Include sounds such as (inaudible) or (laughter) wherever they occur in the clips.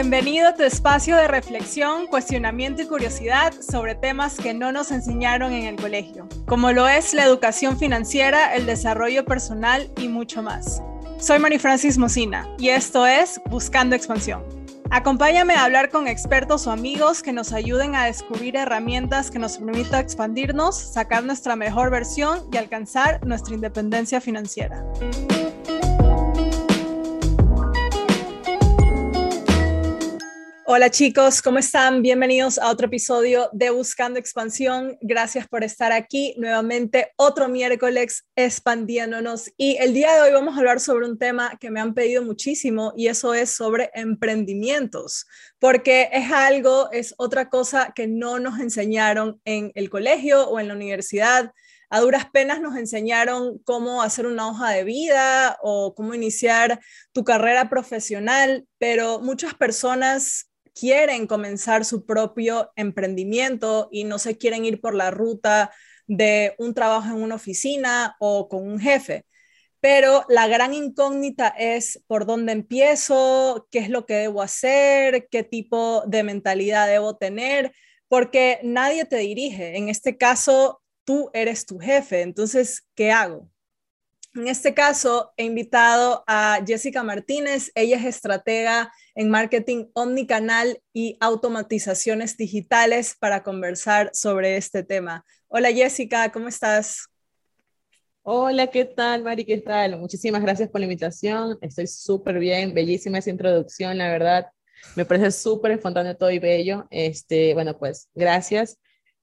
Bienvenido a tu espacio de reflexión, cuestionamiento y curiosidad sobre temas que no nos enseñaron en el colegio, como lo es la educación financiera, el desarrollo personal y mucho más. Soy Mari Francis Mocina y esto es Buscando Expansión. Acompáñame a hablar con expertos o amigos que nos ayuden a descubrir herramientas que nos permitan expandirnos, sacar nuestra mejor versión y alcanzar nuestra independencia financiera. Hola chicos, ¿cómo están? Bienvenidos a otro episodio de Buscando Expansión. Gracias por estar aquí nuevamente otro miércoles expandiéndonos. Y el día de hoy vamos a hablar sobre un tema que me han pedido muchísimo y eso es sobre emprendimientos, porque es algo, es otra cosa que no nos enseñaron en el colegio o en la universidad a duras penas nos enseñaron cómo hacer una hoja de vida o cómo iniciar tu carrera profesional, pero muchas personas quieren comenzar su propio emprendimiento y no se quieren ir por la ruta de un trabajo en una oficina o con un jefe. Pero la gran incógnita es por dónde empiezo, qué es lo que debo hacer, qué tipo de mentalidad debo tener, porque nadie te dirige. En este caso, tú eres tu jefe. Entonces, ¿qué hago? En este caso, he invitado a Jessica Martínez. Ella es estratega en marketing omnicanal y automatizaciones digitales para conversar sobre este tema. Hola Jessica, ¿cómo estás? Hola, ¿qué tal, Mari? ¿Qué tal? Muchísimas gracias por la invitación. Estoy súper bien, bellísima esa introducción, la verdad. Me parece súper espontáneo todo y bello. Este, bueno, pues gracias.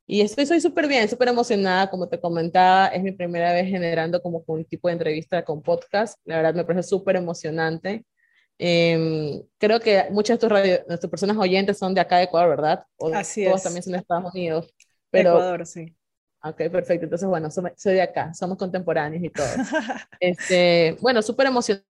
Y estoy soy súper bien, súper emocionada, como te comentaba, es mi primera vez generando como un tipo de entrevista con podcast, la verdad me parece súper emocionante. Em, creo que muchas de radio, nuestras personas oyentes son de acá de Ecuador, ¿verdad? O Así todos es. también son de Estados Unidos. Pero, Ecuador, sí. Ok, perfecto. Entonces, bueno, soy, soy de acá, somos contemporáneos y todo. (laughs) este, bueno, súper emocionada,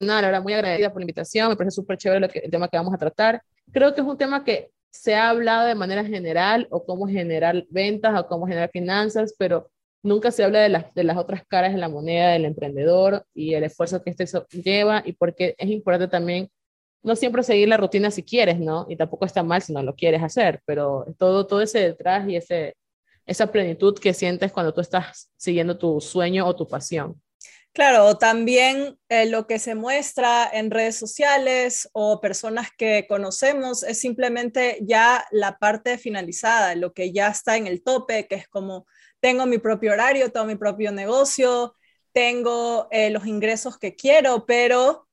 la verdad, muy agradecida por la invitación, me parece súper chévere lo que, el tema que vamos a tratar. Creo que es un tema que se ha hablado de manera general o cómo generar ventas o cómo generar finanzas, pero nunca se habla de las, de las otras caras de la moneda del emprendedor y el esfuerzo que este lleva y porque es importante también no siempre seguir la rutina si quieres, ¿no? Y tampoco está mal si no lo quieres hacer, pero todo, todo ese detrás y ese, esa plenitud que sientes cuando tú estás siguiendo tu sueño o tu pasión. Claro, también eh, lo que se muestra en redes sociales o personas que conocemos es simplemente ya la parte finalizada, lo que ya está en el tope, que es como tengo mi propio horario, tengo mi propio negocio, tengo eh, los ingresos que quiero, pero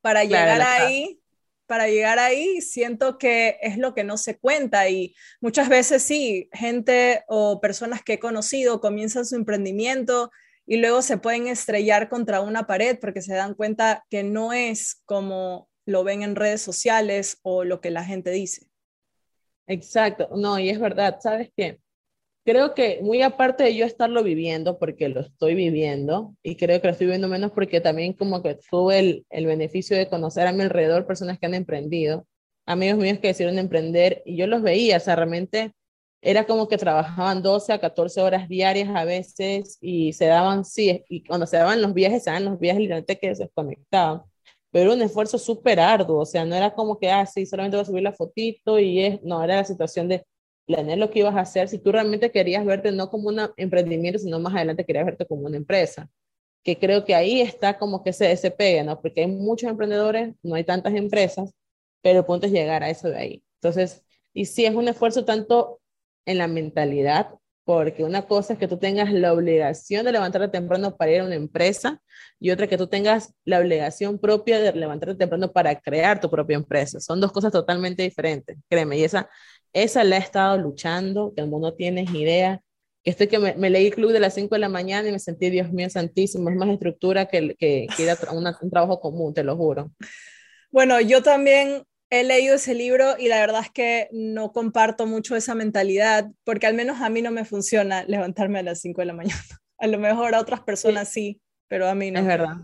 para llegar ahí, para llegar ahí, siento que es lo que no se cuenta y muchas veces sí, gente o personas que he conocido comienzan su emprendimiento y luego se pueden estrellar contra una pared porque se dan cuenta que no es como lo ven en redes sociales o lo que la gente dice. Exacto, no, y es verdad, ¿sabes qué? Creo que muy aparte de yo estarlo viviendo, porque lo estoy viviendo, y creo que lo estoy viviendo menos porque también como que tuve el, el beneficio de conocer a mi alrededor personas que han emprendido, amigos míos que decidieron emprender, y yo los veía, o sea, realmente era como que trabajaban 12 a 14 horas diarias a veces y se daban, sí, y cuando se daban los viajes, se daban los viajes literalmente que se desconectaban. Pero un esfuerzo súper arduo, o sea, no era como que, ah, sí, solamente voy a subir la fotito y es, no, era la situación de planear lo que ibas a hacer. Si tú realmente querías verte no como un emprendimiento, sino más adelante querías verte como una empresa. Que creo que ahí está como que se, se pega, ¿no? Porque hay muchos emprendedores, no hay tantas empresas, pero el punto es llegar a eso de ahí. Entonces, y sí es un esfuerzo tanto en la mentalidad, porque una cosa es que tú tengas la obligación de levantarte temprano para ir a una empresa y otra que tú tengas la obligación propia de levantarte temprano para crear tu propia empresa. Son dos cosas totalmente diferentes, créeme, y esa, esa la he estado luchando, que no tienes idea. Que estoy que me, leí el club de las 5 de la mañana y me sentí, Dios mío, santísimo, es más estructura que, que, que un trabajo común, te lo juro. Bueno, yo también he leído ese libro y la verdad es que no comparto mucho esa mentalidad, porque al menos a mí no me funciona levantarme a las 5 de la mañana. (laughs) A lo mejor a otras personas sí, pero a mí no. Es verdad.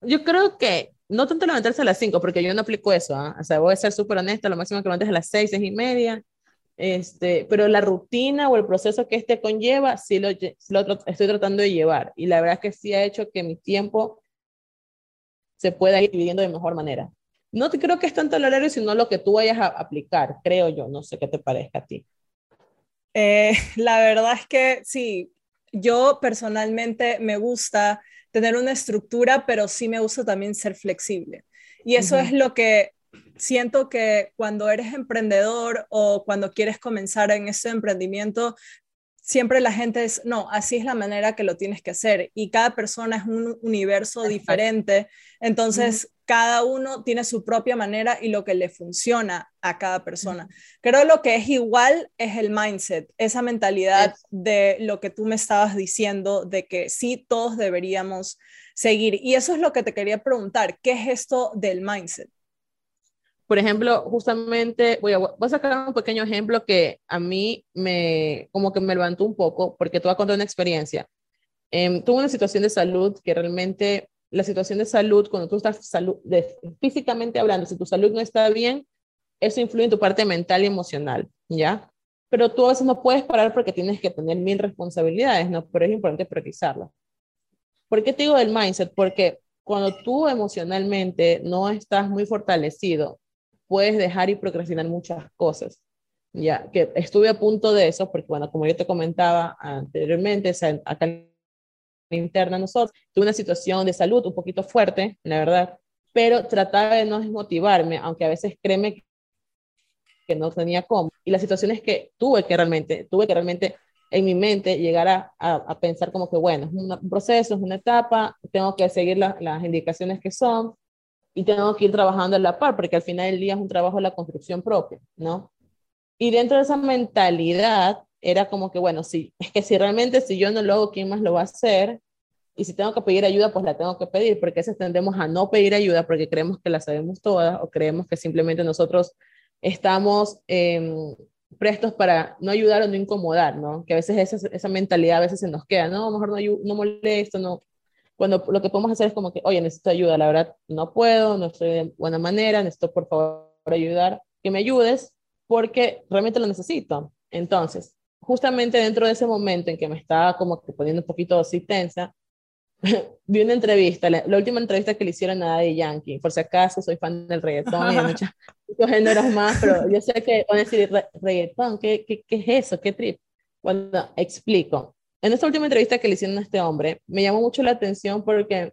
Yo creo que no tanto levantarse a las 5, porque yo no aplico eso. ¿ah? O sea, voy a ser súper honesta, lo máximo que levantes a las 6, 6 y media. Este, pero la rutina o el proceso que este conlleva, sí lo, lo estoy tratando de llevar. Y la verdad es que sí ha hecho que mi tiempo se pueda ir dividiendo de mejor manera. No creo que es tanto el horario, sino lo que tú vayas a aplicar, creo yo, no sé qué te parezca a ti. Eh, (laughs) la verdad es que sí, yo personalmente me gusta tener una estructura, pero sí me gusta también ser flexible. Y eso es lo que siento que cuando eres emprendedor o cuando quieres comenzar en ese emprendimiento, siempre la gente es, no, así es la manera que lo tienes que hacer y cada persona es un universo diferente, entonces cada uno tiene su propia manera y lo que le funciona a cada persona. Creo lo que es igual es el mindset, esa mentalidad de lo que tú me estabas diciendo, de que sí, todos deberíamos seguir. Y eso es lo que te quería preguntar, ¿qué es esto del mindset? Por ejemplo, justamente voy a, voy a sacar un pequeño ejemplo que a mí me, como que me levantó un poco, porque te voy a contar una experiencia. Em, tuve una situación de salud que realmente, la situación de salud, cuando tú estás salud, físicamente hablando, si tu salud no está bien, eso influye en tu parte mental y emocional, ¿ya? Pero tú a veces no puedes parar porque tienes que tener mil responsabilidades, ¿no? Pero es importante priorizarlo. ¿Por qué te digo del mindset? Porque cuando tú emocionalmente no estás muy fortalecido, puedes dejar y procrastinar muchas cosas. Ya, que estuve a punto de eso, porque bueno, como yo te comentaba anteriormente, acá la interna nosotros, tuve una situación de salud un poquito fuerte, la verdad, pero trataba de no desmotivarme, aunque a veces créeme que no tenía cómo. Y la situación es que tuve que realmente, tuve que realmente en mi mente llegar a, a, pensar como que, bueno, es un proceso, es una etapa, tengo que seguir las indicaciones que son, y tengo que ir trabajando a la par, porque al final del día es un trabajo de la construcción propia, ¿no? Y dentro de esa mentalidad era como que, bueno, sí, es que si realmente si yo no lo hago, ¿quién más lo va a hacer? Y si tengo que pedir ayuda, pues la tengo que pedir, porque a veces tendemos a no pedir ayuda porque creemos que la sabemos todas o creemos que simplemente nosotros estamos em, prestos para no ayudar o no incomodar, ¿no? Que a veces esa, esa mentalidad a veces se nos queda, no, mejor no, no molesto, no, cuando lo que podemos hacer es como que, oye, necesito ayuda, la verdad no puedo, no estoy de buena manera, necesito por favor ayudar, que me ayudes, porque realmente lo necesito. Entonces, justamente dentro de ese momento en que me estaba como que poniendo un poquito así tensa, (laughs) vi una entrevista, la, última entrevista que le hicieron a Daddy Yankee, por si acaso soy fan del reggaetón y de (laughs) muchos, géneros más, pero yo sé que van a decir, reggaetón, ¿qué, qué, qué es eso? ¿Qué trip? Bueno, explico. En esta última entrevista que le hicieron a este hombre, me llamó mucho la atención porque,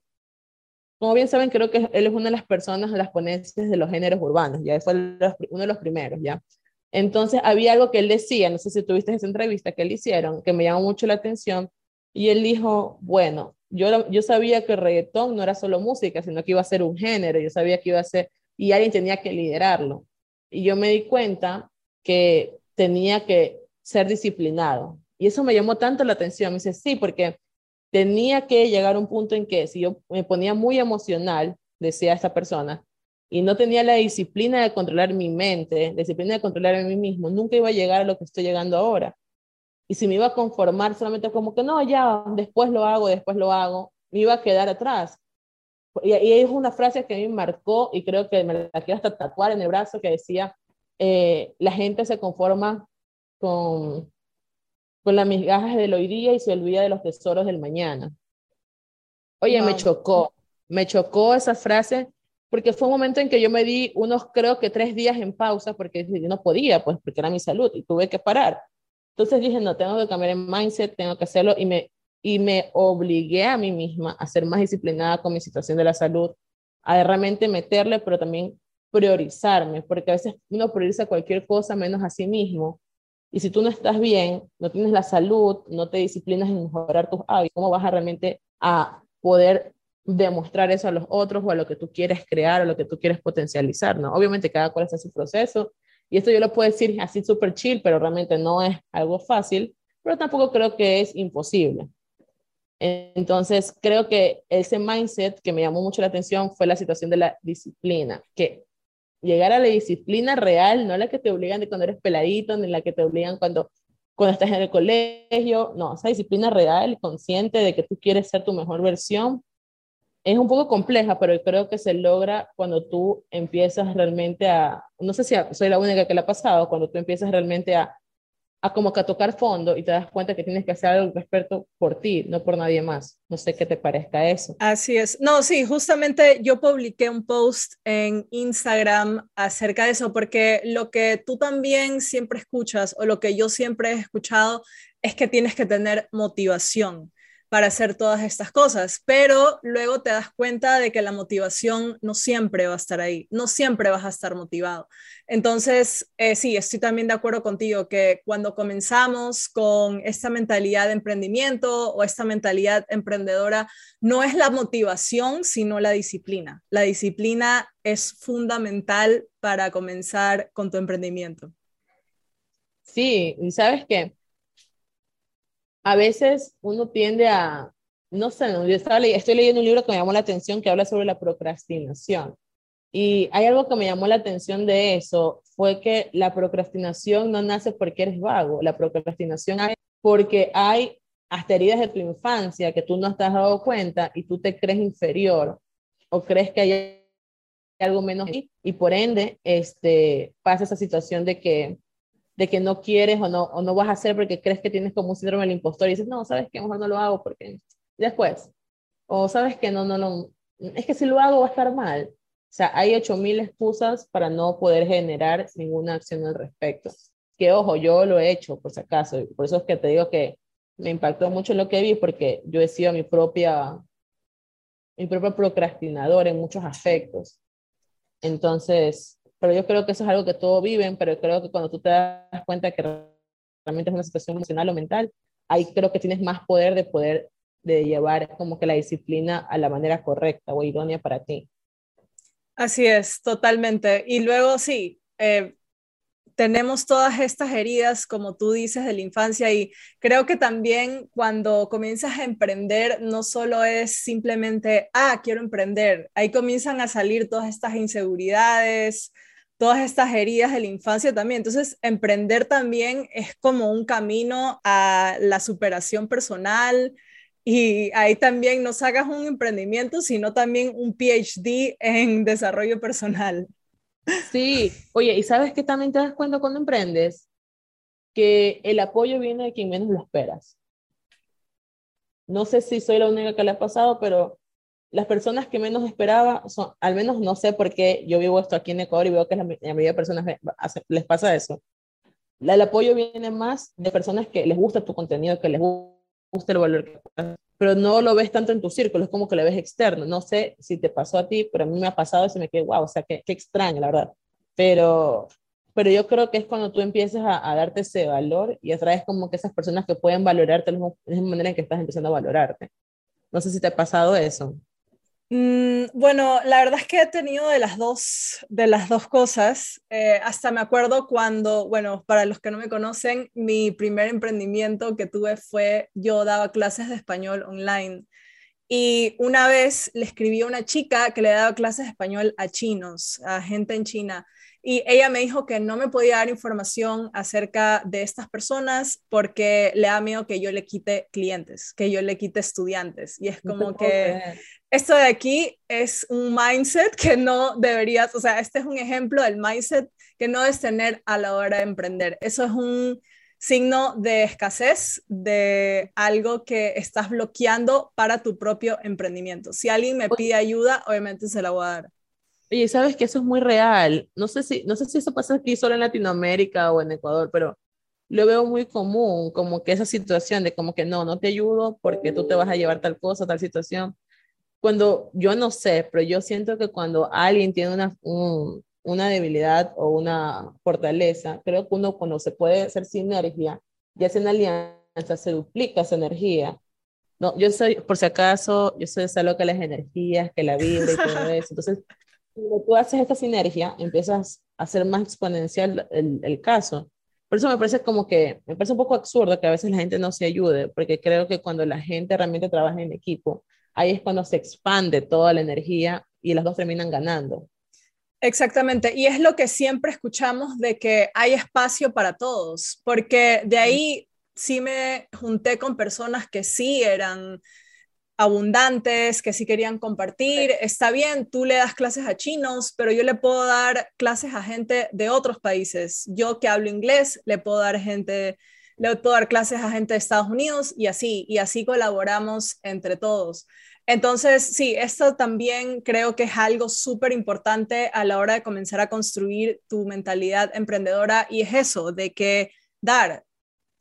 como bien saben, creo que él es una de las personas, las ponencias de los géneros urbanos, ya fue uno de los primeros, ¿ya? Entonces, había algo que él decía, no sé si tuviste esa entrevista que le hicieron, que me llamó mucho la atención, y él dijo, bueno, yo, yo sabía que el reggaetón no era solo música, sino que iba a ser un género, yo sabía que iba a ser, y alguien tenía que liderarlo. Y yo me di cuenta que tenía que ser disciplinado, y eso me llamó tanto la atención. Me dice, sí, porque tenía que llegar a un punto en que si yo me ponía muy emocional, decía esta persona, y no tenía la disciplina de controlar mi mente, disciplina de controlar a mí mismo, nunca iba a llegar a lo que estoy llegando ahora. Y si me iba a conformar solamente como que no, ya, después lo hago, después lo hago, me iba a quedar atrás. Y, es una frase que a mí me marcó y creo que me la quiero hasta tatuar en el brazo que decía, eh, la gente se conforma con, con las migajas del hoy día y se olvida de los tesoros del mañana. Oye, me chocó, me chocó esa frase porque fue un momento en que yo me di unos, creo que tres días en pausa porque no podía, pues porque era mi salud y tuve que parar. Entonces dije, no, tengo que cambiar el mindset, tengo que hacerlo y me, y me obligué a mí misma a ser más disciplinada con mi situación de la salud, a realmente meterle, pero también priorizarme, porque a veces uno prioriza cualquier cosa menos a sí mismo y si tú no estás bien, no tienes la salud, no te disciplinas en mejorar tus hábitos, ¿cómo vas a realmente a poder demostrar eso a los otros o a lo que tú quieres crear o lo que tú quieres potencializar, ¿no? Obviamente cada cual está en su proceso y esto yo lo puedo decir así súper chill, pero realmente no es algo fácil, pero tampoco creo que es imposible. Entonces, creo que ese mindset que me llamó mucho la atención fue la situación de la disciplina, que llegar a la disciplina real, no la que te obligan de cuando eres peladito, ni la que te obligan cuando, cuando estás en el colegio, no, esa disciplina real, consciente de que tú quieres ser tu mejor versión, es un poco compleja, pero creo que se logra cuando tú empiezas realmente a, no sé si soy la única que le ha pasado, cuando tú empiezas realmente a, a como a tocar fondo y te das cuenta que tienes que hacer algo por ti, no por nadie más. No sé qué te parezca eso. Así es. No, sí, justamente yo publiqué un post en Instagram acerca de eso, porque lo que tú también siempre escuchas o lo que yo siempre he escuchado es que tienes que tener motivación para hacer todas estas cosas, pero luego te das cuenta de que la motivación no siempre va a estar ahí, no siempre vas a estar motivado. Entonces, eh, sí, estoy también de acuerdo contigo que cuando comenzamos con esta mentalidad de emprendimiento o esta mentalidad emprendedora, no es la motivación, sino la disciplina. La disciplina es fundamental para comenzar con tu emprendimiento. Sí, y sabes qué, a veces uno tiende a, no sé, yo estaba estoy leyendo un libro que me llamó la atención que habla sobre la procrastinación. Y hay algo que me llamó la atención de eso, fue que la procrastinación no nace porque eres vago, la procrastinación es porque hay hasta heridas de tu infancia que tú no te has dado cuenta y tú te crees inferior o crees que hay algo menos y por ende este, pasa esa situación de que de que no quieres o no, o no vas a hacer porque crees que tienes como un síndrome del impostor y dices, no, sabes que mejor no lo hago porque después, o sabes que no, no, no, es que si lo hago va a estar mal. O sea, hay 8000 excusas para no poder generar ninguna acción al respecto. Que ojo, yo lo he hecho por si acaso, por eso es que te digo que me impactó mucho lo que vi porque yo he sido mi propia mi propio procrastinador en muchos aspectos. Entonces, pero yo creo que eso es algo que todos viven, pero creo que cuando tú te das cuenta que realmente es una situación emocional o mental, ahí creo que tienes más poder de poder de llevar como que la disciplina a la manera correcta o idónea para ti. Así es, totalmente. Y luego sí, eh, tenemos todas estas heridas, como tú dices, de la infancia y creo que también cuando comienzas a emprender, no solo es simplemente, ah, quiero emprender, ahí comienzan a salir todas estas inseguridades, todas estas heridas de la infancia también. Entonces, emprender también es como un camino a la superación personal y ahí también no sacas un emprendimiento, sino también un PhD en (laughs) desarrollo personal. Sí, oye, ¿y sabes qué también te das cuenta cuando emprendes? Que el apoyo viene de quien menos lo esperas. No sé si soy la única que le ha pasado, pero las personas que menos esperaba son, al menos no sé por qué yo vivo esto aquí en Ecuador y veo que la, mayoría de personas les pasa eso. El apoyo viene más de personas que les gusta tu contenido, que les gusta el valor que pero no lo ves tanto en tu círculo, es como que lo ves externo. No sé si te pasó a ti, pero a mí me ha pasado y se me quedé, wow, o sea, qué, qué extraño, la verdad. Pero, pero yo creo que es cuando tú empiezas a, darte ese valor y atraes como que esas personas que pueden valorarte de la misma manera en que estás empezando a valorarte. No sé si te ha pasado eso. Mm, bueno, la verdad es que he tenido de las dos, de las dos cosas. Eh, hasta me acuerdo cuando, bueno, para los que no me conocen, mi primer emprendimiento que tuve fue yo daba clases de español online. Y una vez le escribí a una chica que le daba clases de español a chinos, a gente en China. Y ella me dijo que no me podía dar información acerca de estas personas porque le da miedo que yo le quite clientes, que yo le quite estudiantes. Y es como que esto de aquí es un mindset que no deberías, o sea, este es un ejemplo del mindset que no debes tener a la hora de emprender. Eso es un signo de escasez, de algo que estás bloqueando para tu propio emprendimiento. Si alguien me pide ayuda, obviamente se la voy a dar. Oye, sabes que eso es muy real. No sé si, no sé si eso pasa aquí solo en Latinoamérica o en Ecuador, pero lo veo muy común, como que esa situación de como que no, no te ayudo porque tú te vas a llevar tal cosa, tal situación. Cuando yo no sé, pero yo siento que cuando alguien tiene una, una debilidad o una fortaleza, creo que uno cuando se puede hacer sinergia y hace una alianza, se duplica esa energía. No, yo soy, por si acaso, yo soy esa loca de las energías, que la vibra y todo (laughs) eso. Entonces, cuando tú haces esta sinergia, empiezas a hacer más exponencial el, el, caso. Por eso me parece como que, me parece un poco absurdo que a veces la gente no se ayude, porque creo que cuando la gente realmente trabaja en equipo, ahí es cuando se expande toda la energía y las dos terminan ganando. Exactamente, y es lo que siempre escuchamos de que hay espacio para todos, porque de ahí sí me junté con personas que sí eran abundantes, que sí querían compartir. Está bien, tú le das clases a chinos, pero yo le puedo dar clases a gente de otros países. Yo que hablo inglés, le puedo dar gente, le puedo dar clases a gente de Estados Unidos y así, y así colaboramos entre todos. Entonces, sí, esto también creo que es algo súper importante a la hora de comenzar a construir tu mentalidad emprendedora y es eso, de que dar.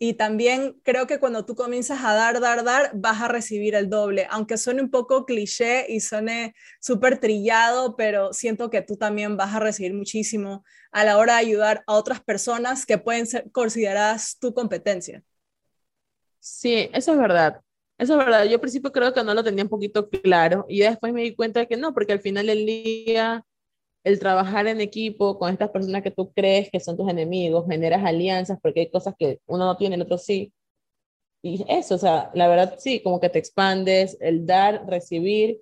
Y también creo que cuando tú comienzas a dar, dar, dar, vas a recibir el doble, aunque suene un poco cliché y suene súper trillado, pero siento que tú también vas a recibir muchísimo a la hora de ayudar a otras personas que pueden ser consideradas tu competencia. Sí, eso es verdad. Eso es verdad, yo al principio creo que no lo tenía un poquito claro y después me di cuenta de que no, porque al final del día el trabajar en equipo con estas personas que tú crees que son tus enemigos, generas alianzas porque hay cosas que uno no tiene, el otro sí. Y eso, o sea, la verdad sí, como que te expandes, el dar, recibir.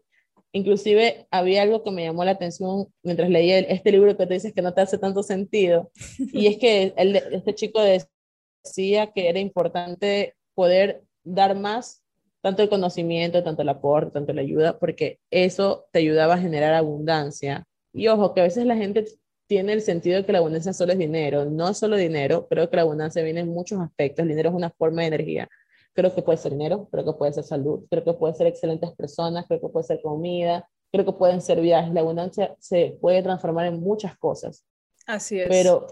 Inclusive había algo que me llamó la atención mientras leía este libro que te dices que no te hace tanto sentido. Y es que el, este chico decía que era importante poder dar más tanto el conocimiento, tanto el aporte, tanto la ayuda, porque eso te ayudaba a generar abundancia. Y ojo, que a veces la gente tiene el sentido de que la abundancia solo es dinero. No es solo dinero, creo que la abundancia viene en muchos aspectos. El dinero es una forma de energía. Creo que puede ser dinero, creo que puede ser salud, creo que puede ser excelentes personas, creo que puede ser comida, creo que pueden ser viajes. La abundancia se puede transformar en muchas cosas. Así es. Pero,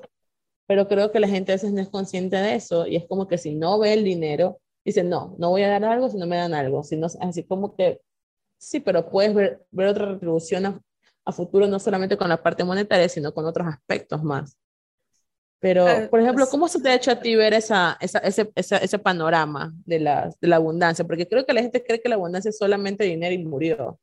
pero creo que la gente a veces no es consciente de eso y es como que si no ve el dinero, dicen, no, no voy a dar algo si no me dan algo, sino así como que, sí, pero puedes ver, ver otra retribución a, futuro, no solamente con la parte monetaria, sino con otros aspectos más. Pero, ah, por ejemplo, ¿cómo se te ha hecho a ti ver esa, esa, ese, ese panorama de la, de la abundancia? Porque creo que la gente cree que la abundancia es solamente dinero y murió.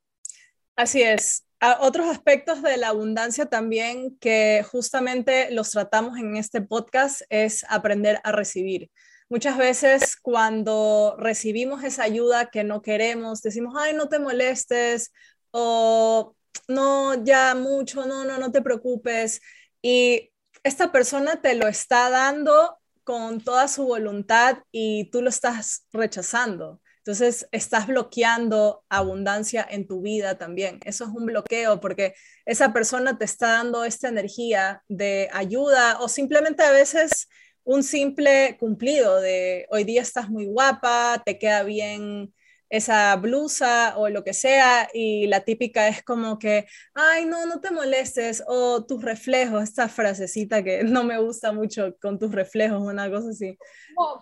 Así es. otros aspectos de la abundancia también que justamente los tratamos en este podcast es aprender a recibir. Muchas veces cuando recibimos esa ayuda que no queremos, decimos, ay, no te molestes o no, ya mucho, no, no, no te preocupes. Y esta persona te lo está dando con toda su voluntad y tú lo estás rechazando. Entonces, estás bloqueando abundancia en tu vida también. Eso es un bloqueo porque esa persona te está dando esta energía de ayuda o simplemente a veces un simple cumplido de hoy día estás muy guapa, te queda bien esa blusa o lo que sea y la típica es como que, ay, no, no te molestes o tus reflejos, esta frasecita que (laughs) no me gusta mucho con tus reflejos, una cosa así.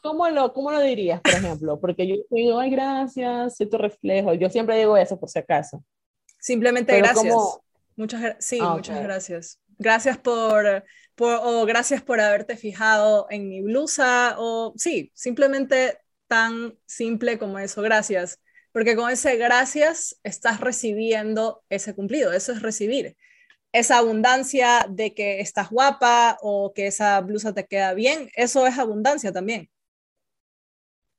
¿Cómo, lo, cómo lo dirías, por ejemplo? Porque yo digo, ay, gracias, soy tu reflejo. Yo siempre digo eso por si acaso. Simplemente gracias. Muchas, sí, ah, muchas gracias. Gracias por o gracias por haberte fijado en mi blusa, o sí, simplemente tan simple como eso, gracias. Porque con ese gracias estás recibiendo ese cumplido, eso es recibir. Esa abundancia de que estás guapa o que esa blusa te queda bien, eso es abundancia también.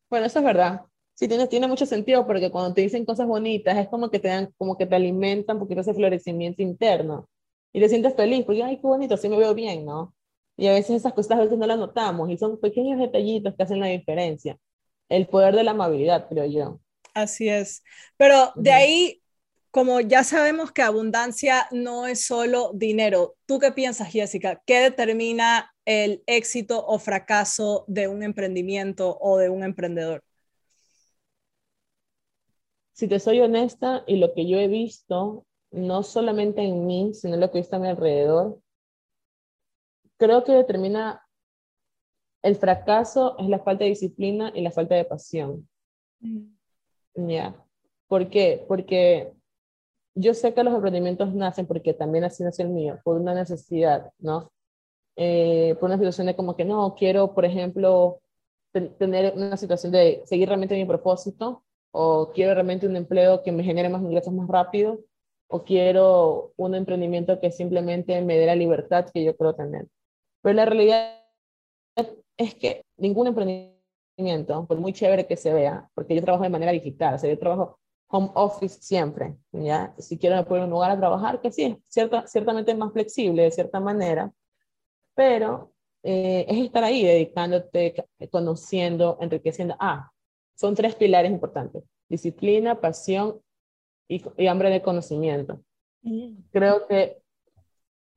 Bueno, eso es verdad. Sí, tiene, tiene mucho sentido porque cuando te dicen cosas bonitas es como que te dan, como que te alimentan porque ese florecimiento interno y te sientes feliz, porque, ay, qué bonito, así me veo bien, ¿no? Y a veces esas cosas a veces no las notamos y son pequeños detallitos que hacen la diferencia. El poder de la amabilidad, creo yo. Así es. Pero de ahí, como ya sabemos que abundancia no es solo dinero, ¿tú qué piensas, Jessica? ¿Qué determina el éxito o fracaso de un emprendimiento o de un emprendedor? Si te soy honesta, y lo que yo he visto no solamente en mí, sino lo que está a mi alrededor, creo que determina el fracaso es la falta de disciplina y la falta de pasión. Mm. Ya. ¿Por qué? Porque yo sé que los emprendimientos nacen, porque también así nació el mío, por una necesidad, ¿no? Eh, por una situación de como que no, quiero, por ejemplo, tener una situación de seguir realmente mi propósito o quiero realmente un empleo que me genere más ingresos más rápido o quiero un emprendimiento que simplemente me dé la libertad que yo quiero tener. Pero la realidad es que ningún emprendimiento, por muy chévere que se vea, porque yo trabajo de manera digital, o sea, yo trabajo home office siempre, ¿ya? Si quiero me puedo un lugar a trabajar, que sí, cierta, ciertamente es más flexible de cierta manera, pero eh, es estar ahí dedicándote, conociendo, enriqueciendo. Ah, son tres pilares importantes. disciplina, pasión y, y hambre de conocimiento. Mm. Creo que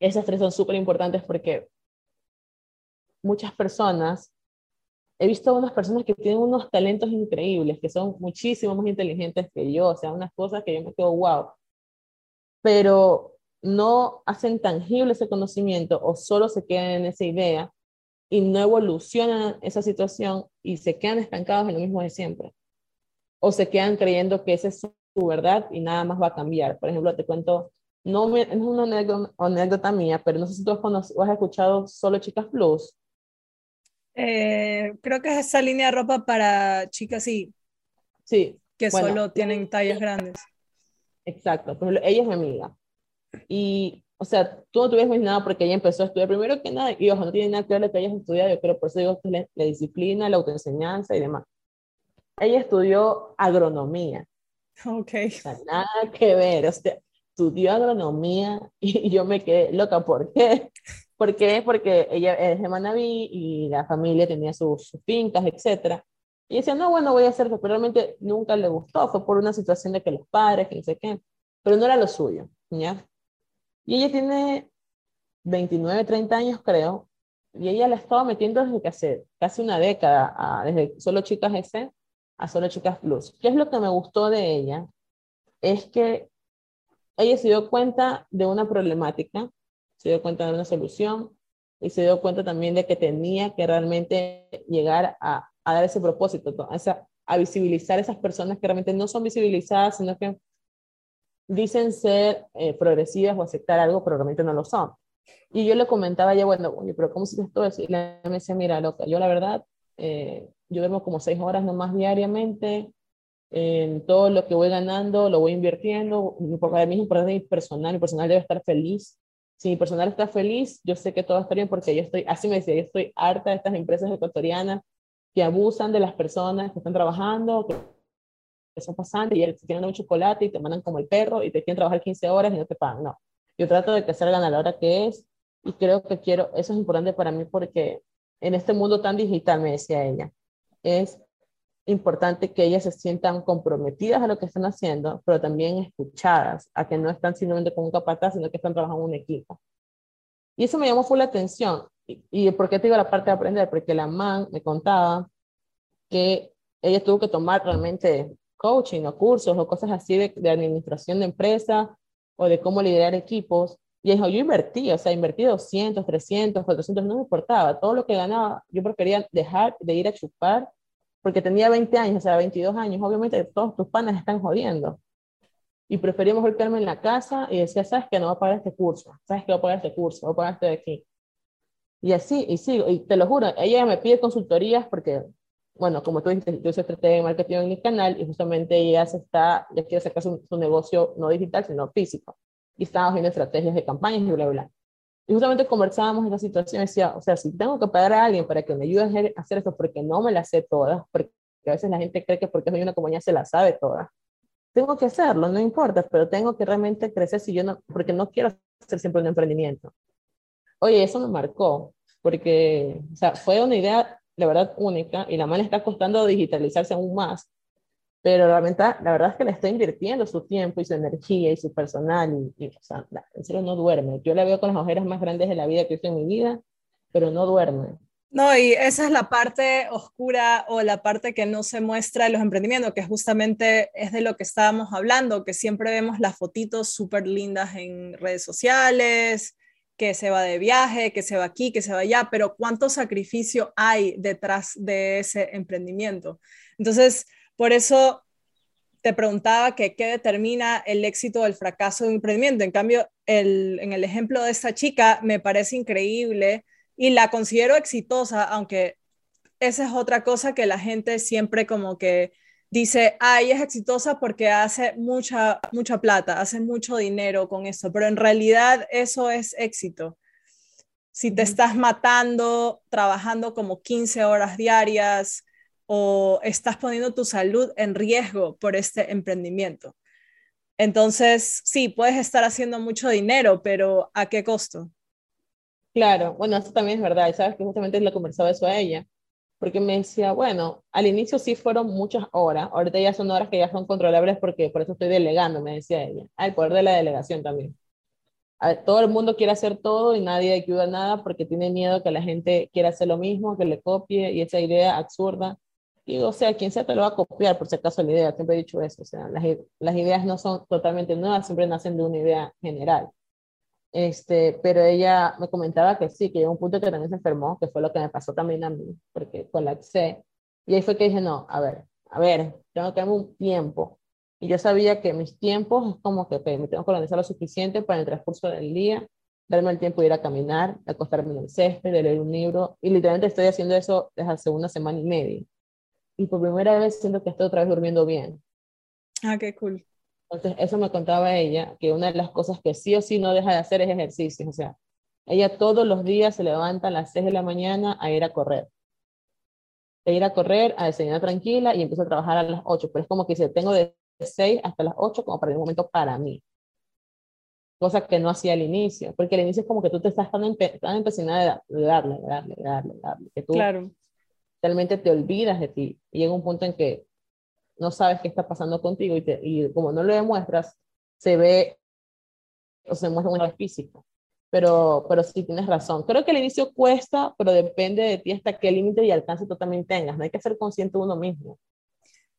esas tres son súper importantes porque muchas personas, he visto unas personas que tienen unos talentos increíbles, que son muchísimo más inteligentes que yo, o sea, unas cosas que yo me quedo wow, pero no hacen tangible ese conocimiento o solo se quedan en esa idea y no evolucionan esa situación y se quedan estancados en lo mismo de siempre. O se quedan creyendo que esa es su verdad y nada más va a cambiar. Por ejemplo, te cuento, no es una anécdota, mía, pero no sé si tú has, has escuchado Solo Chicas Plus. Eh, creo que es esa línea de ropa para chicas y sí, que solo tienen tallas grandes. Exacto, ejemplo, ella es mi amiga. Y, o sea, tú no tuvieras nada porque ella empezó a estudiar primero que nada, y ojo, no tiene nada que ver lo que hayas estudiado, yo creo, por eso digo que es la, disciplina, la autoenseñanza y demás. Ella estudió agronomía. Ok. nada que ver, o sea, estudió agronomía y, yo me quedé loca, ¿por qué? ¿Por qué? Porque ella es de Manaví y la familia tenía sus, fincas, etc. Y decía, no, bueno, voy a hacer eso, pero realmente nunca le gustó, fue por una situación de que los padres, que no sé qué, pero no era lo suyo, ¿ya? Y ella tiene 29, 30 años, creo, y ella la estaba metiendo desde que hace casi una década, desde Solo Chicas S a Solo Chicas Plus. ¿Qué es lo que me gustó de ella? Es que ella se dio cuenta de una problemática, se dio cuenta de una solución y se dio cuenta también de que tenía que realmente llegar a, a dar ese propósito, a, esa, a visibilizar a esas personas que realmente no son visibilizadas, sino que dicen ser eh, progresivas o aceptar algo, pero realmente no lo son. Y yo le comentaba ya, bueno, oye, pero ¿cómo se todo eso? Y le me decía, mira, loca, yo la verdad, eh, yo duermo como seis horas nomás diariamente, en todo lo que voy ganando lo voy invirtiendo, para mí es importante mi personal, mi personal debe estar feliz. Si mi personal está feliz, yo sé que todo está bien porque yo estoy, así me decía, yo estoy harta de estas empresas ecuatorianas que abusan de las personas que están trabajando, que son pasantes y si tienen un chocolate y te mandan como el perro y te quieren trabajar 15 horas y no te pagan. No, yo trato de que salgan a la hora que es y creo que quiero, eso es importante para mí porque en este mundo tan digital, me decía ella, es importante que ellas se sientan comprometidas a lo que están haciendo, pero también escuchadas, a que no están simplemente con un capataz, sino que están trabajando en un equipo. Y eso me llamó full la atención. ¿Y, y por qué te digo la parte de aprender? Porque la man me contaba que ella tuvo que tomar realmente coaching o cursos o cosas así de, administración de empresa o de cómo liderar equipos. Y dijo, yo invertí, o sea, invertí 200, 300, 400, no me importaba. Todo lo que ganaba, yo prefería dejar de ir a chupar porque tenía 20 años, o sea, 22 años. Obviamente todos tus panas están jodiendo. Y prefería mejor quedarme en la casa y decía, ¿sabes que No voy a pagar este curso. ¿Sabes que Voy a pagar este curso. Voy a pagar este de aquí. Y así, y sigo. Y te lo juro, ella me pide consultorías porque bueno, como tú dices, yo soy estratega de marketing en mi canal y justamente ella se está, ya quiere sacar su, negocio no digital, sino físico. Y estamos haciendo estrategias de campañas y bla, bla. Y justamente conversábamos en la situación, decía, o sea, si tengo que pagar a alguien para que me ayude a hacer esto porque no me la sé todas, porque a veces la gente cree que porque soy una compañía se la sabe toda. Tengo que hacerlo, no importa, pero tengo que realmente crecer si yo no, porque no quiero hacer siempre un emprendimiento. Oye, eso me marcó, porque, o sea, fue una idea la verdad única y la mano está costando digitalizarse aún más, pero la verdad, la verdad es que le está invirtiendo su tiempo y su energía y su personal y, o sea, en serio no duerme. Yo la veo con las ojeras más grandes de la vida que he en mi vida, pero no duerme. No, y esa es la parte oscura o la parte que no se muestra en los emprendimientos, que justamente es de lo que estábamos hablando, que siempre vemos las fotitos súper lindas en redes sociales, que se va de viaje, que se va aquí, que se va allá, pero cuánto sacrificio hay detrás de ese emprendimiento. Entonces, por eso te preguntaba que qué determina el éxito o el fracaso de un emprendimiento. En cambio, en el ejemplo de esta chica me parece increíble y la considero exitosa, aunque esa es otra cosa que la gente siempre como que dice, ah, ella es exitosa porque hace mucha, mucha plata, hace mucho dinero con eso, pero en realidad eso es éxito. Si te estás matando, trabajando como 15 horas diarias o estás poniendo tu salud en riesgo por este emprendimiento. Entonces, sí, puedes estar haciendo mucho dinero, pero ¿a qué costo? Claro, bueno, eso también es verdad, sabes que justamente le conversaba eso a ella, porque me decía, bueno, al inicio sí fueron muchas horas, ahorita ya son horas que ya son controlables porque por eso estoy delegando, me decía ella. Ah, el poder de la delegación también. todo el mundo quiere hacer todo y nadie ayuda nada porque tiene miedo que la gente quiera hacer lo mismo, que le copie y esa idea absurda. Y, o sea, quien sea te lo va a copiar por si acaso la idea, siempre he dicho eso, o sea, las, las ideas no son totalmente nuevas, siempre nacen de una idea general. Este, pero ella me comentaba que sí, que llegó un punto que también se enfermó, que fue lo que me pasó también a mí, porque colapsé. Y ahí fue que dije, no, a ver, a ver, tengo que darme un tiempo. Y yo sabía que mis tiempos es como que me tengo que organizar lo suficiente para el transcurso del día, darme el tiempo de ir a caminar, de acostarme en el césped, de leer un libro. Y literalmente estoy haciendo eso desde hace una semana y media. Y por primera vez siento que estoy otra vez durmiendo bien. Ah, qué cool. Entonces, eso me contaba ella, que una de las cosas que sí o sí no deja de hacer es ejercicio. O sea, ella todos los días se levanta a las 6 de la mañana a ir a correr. A ir a correr, a desayunar tranquila y empieza a trabajar a las 8. Pero es como que si tengo de 6 hasta las 8 como para un momento para mí. Cosa que no hacía al inicio. Porque al inicio es como que tú te estás tan, empecinada de, darle, de darle, darle, de darle. Que tú claro. Realmente te olvidas de ti. Y llega un punto en que no sabes qué está pasando contigo y, y como no lo demuestras, se ve o se muestra una vez físico. Pero, pero sí tienes razón. Creo que el inicio cuesta, pero depende de ti hasta qué límite y alcance tú también tengas. No hay que ser consciente de uno mismo.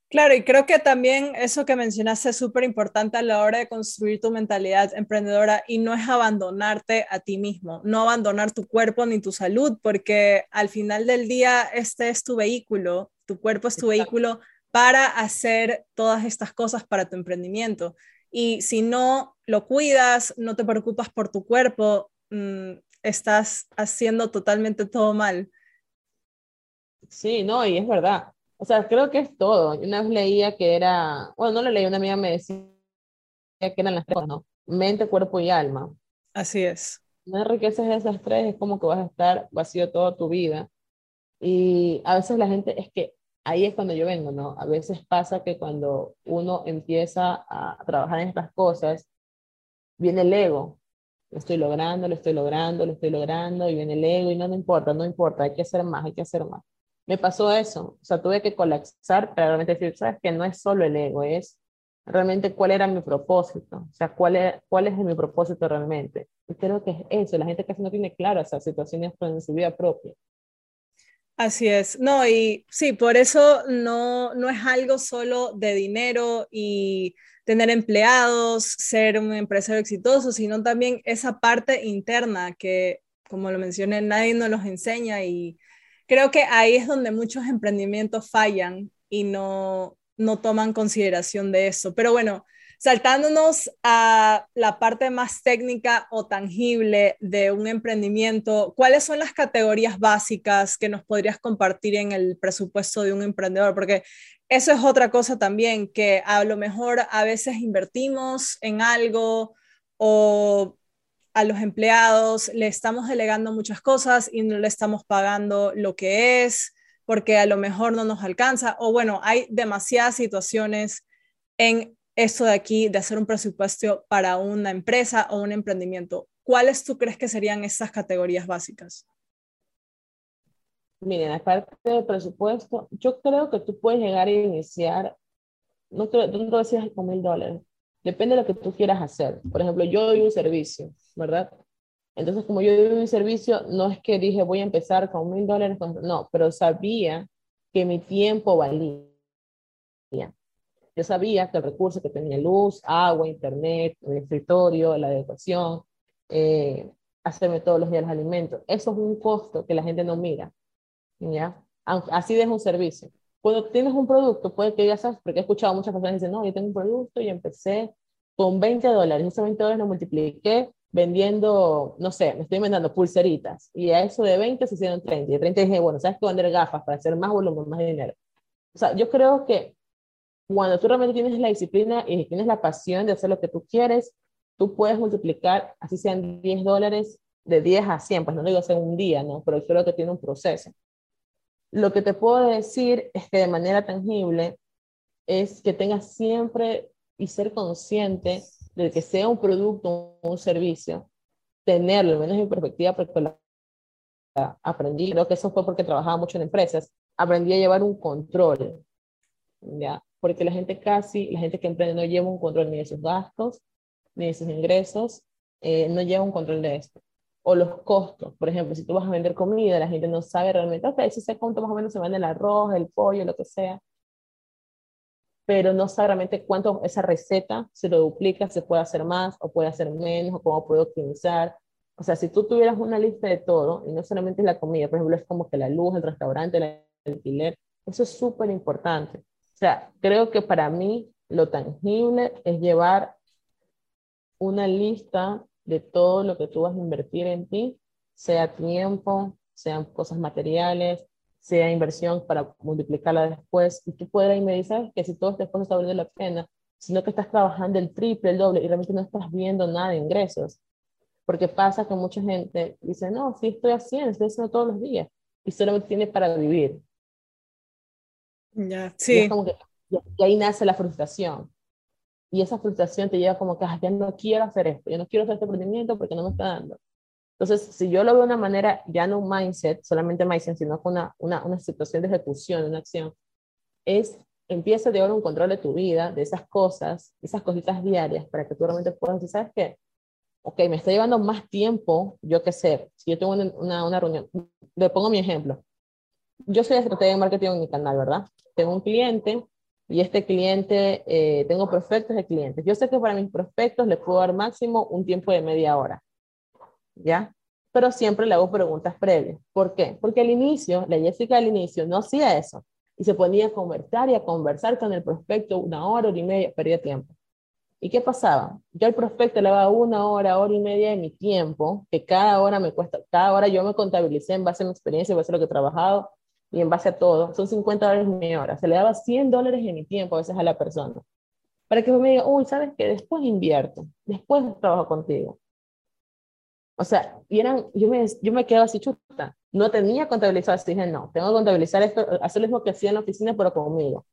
Claro, y creo que también eso que mencionaste es súper importante a la hora de construir tu mentalidad emprendedora y no es abandonarte a ti mismo, no abandonar tu cuerpo ni tu salud, porque al final del día este es tu vehículo, tu cuerpo es tu vehículo para hacer todas estas cosas para tu emprendimiento. Y si no lo cuidas, no te preocupas por tu cuerpo, mm, estás haciendo totalmente todo mal. Sí, no, y es verdad. O sea, creo que es todo. Una vez leía que era, bueno, no lo leí, una amiga me decía que eran las tres, ¿no? Mente, cuerpo y alma. Así es. No enriqueces esas tres, es como que vas a estar vacío toda tu vida. Y a veces la gente, es que ahí es cuando yo vengo, ¿no? A veces pasa que cuando uno empieza a trabajar en estas cosas, viene el ego. Lo estoy logrando, lo estoy logrando, lo estoy logrando, y viene el ego, y no, no importa, no importa, hay que hacer más, hay que hacer más. Me pasó eso, o sea, tuve que colapsar para realmente decir, sabes que no es solo el ego, es realmente cuál era mi propósito, o sea, cuál es, cuál es mi propósito realmente. Y creo que es eso, la gente casi no tiene claro esas situaciones en su vida propia. Así es, no, y sí, por eso no, no es algo solo de dinero y tener empleados, ser un empresario exitoso, sino también esa parte interna que, como lo mencioné, nadie nos los enseña y creo que ahí es donde muchos emprendimientos fallan y no, no toman consideración de eso. Pero bueno, Saltándonos a la parte más técnica o tangible de un emprendimiento, ¿cuáles son las categorías básicas que nos podrías compartir en el presupuesto de un emprendedor? Porque eso es otra cosa también, que a lo mejor a veces invertimos en algo o a los empleados le estamos delegando muchas cosas y no le estamos pagando lo que es porque a lo mejor no nos alcanza o bueno, hay demasiadas situaciones en esto de aquí, de hacer un presupuesto para una empresa o un emprendimiento, ¿cuáles tú crees que serían estas categorías básicas? Miren, aparte del presupuesto, yo creo que tú puedes llegar a iniciar, no creo, no decías con mil dólares, depende de lo que tú quieras hacer. Por ejemplo, yo doy un servicio, ¿verdad? Entonces, como yo doy un servicio, no es que dije voy a empezar con mil dólares, no, pero sabía que mi tiempo valía. Yo sabía que el recurso que tenía luz, agua, internet, el escritorio, la educación, eh, hacerme todos los días los alimentos, eso es un costo que la gente no mira. ¿ya? Así es un servicio. Cuando tienes un producto, puede que ya sabes, porque he escuchado a muchas personas que dicen, no, yo tengo un producto y empecé con 20 dólares, esos 20 dólares lo multipliqué vendiendo, no sé, me estoy inventando pulseritas, y a eso de 20 se hicieron 30, y de 30 dije, bueno, ¿sabes que vender gafas para hacer más volumen, más dinero? O sea, yo creo que cuando tú realmente tienes la disciplina y tienes la pasión de hacer lo que tú quieres, tú puedes multiplicar, así sean 10 dólares, de 10 a 100, pues no digo hacer un día, ¿no? Pero creo que tiene un proceso. Lo que te puedo decir es que de manera tangible es que tengas siempre y ser consciente de que sea un producto o un servicio, tenerlo, al menos en perspectiva, porque aprendí, creo que eso fue porque trabajaba mucho en empresas, aprendí a llevar un control, ¿ya? Porque la gente casi, la gente que emprende no lleva un control ni de sus gastos, ni de sus ingresos, eh, no lleva un control de esto. O los costos, por ejemplo, si tú vas a vender comida, la gente no sabe realmente, ok, si sé cuánto más o menos se vende el arroz, el pollo, lo que sea, pero no sabe realmente cuánto esa receta se lo duplica, se puede hacer más o puede hacer menos, o cómo puede optimizar. O sea, si tú tuvieras una lista de todo, y no solamente la comida, por ejemplo, es como que la luz, el restaurante, el alquiler, eso es súper importante. O sea, creo que para mí lo tangible es llevar una lista de todo lo que tú vas a invertir en ti, sea tiempo, sean cosas materiales, sea inversión para multiplicarla después, y tú puedes me dices que si todo este esfuerzo está valiendo la pena, sino que estás trabajando el triple, el doble, y realmente no estás viendo nada de ingresos. Porque pasa que mucha gente dice, no, sí estoy haciendo, estoy haciendo todos los días, y solamente tiene para vivir. Ya, sí. Y, ahí nace la frustración. Y esa frustración te lleva como que, ya no quiero hacer esto, yo no quiero hacer este emprendimiento porque no me está dando. Entonces, si yo lo veo de una manera, ya no un mindset, solamente mindset, sino con una, una, una situación de ejecución, una acción, es empieza a llevar un control de tu vida, de esas cosas, esas cositas diarias, para que tú realmente puedas decir, ¿sabes qué? Ok, me está llevando más tiempo, yo qué sé, si yo tengo una, una, reunión, le pongo mi ejemplo. Yo soy estrategia de marketing en mi canal, ¿verdad? Tengo un cliente y este cliente, eh, tengo prospectos de clientes. Yo sé que para mis prospectos les puedo dar máximo un tiempo de media hora. ¿ya? Pero siempre le hago preguntas previas. ¿Por qué? Porque al inicio, la Jessica al inicio no hacía eso y se ponía a conversar y a conversar con el prospecto una hora, hora y media, perdía tiempo. ¿Y qué pasaba? Yo al prospecto le daba una hora, hora y media de mi tiempo, que cada hora me cuesta, cada hora yo me contabilicé en base a mi experiencia, en base a lo que he trabajado y en base a todo. Son 50 dólares mi hora. Se le daba 100 dólares de mi tiempo a veces a la persona. Para que me diga, uy, ¿sabes qué? Después invierto, después trabajo contigo. O sea, y eran, yo, me, yo me quedaba así chuta. No tenía contabilizado, así dije, no, tengo que contabilizar esto, hacer lo mismo que hacía en la oficina, pero conmigo.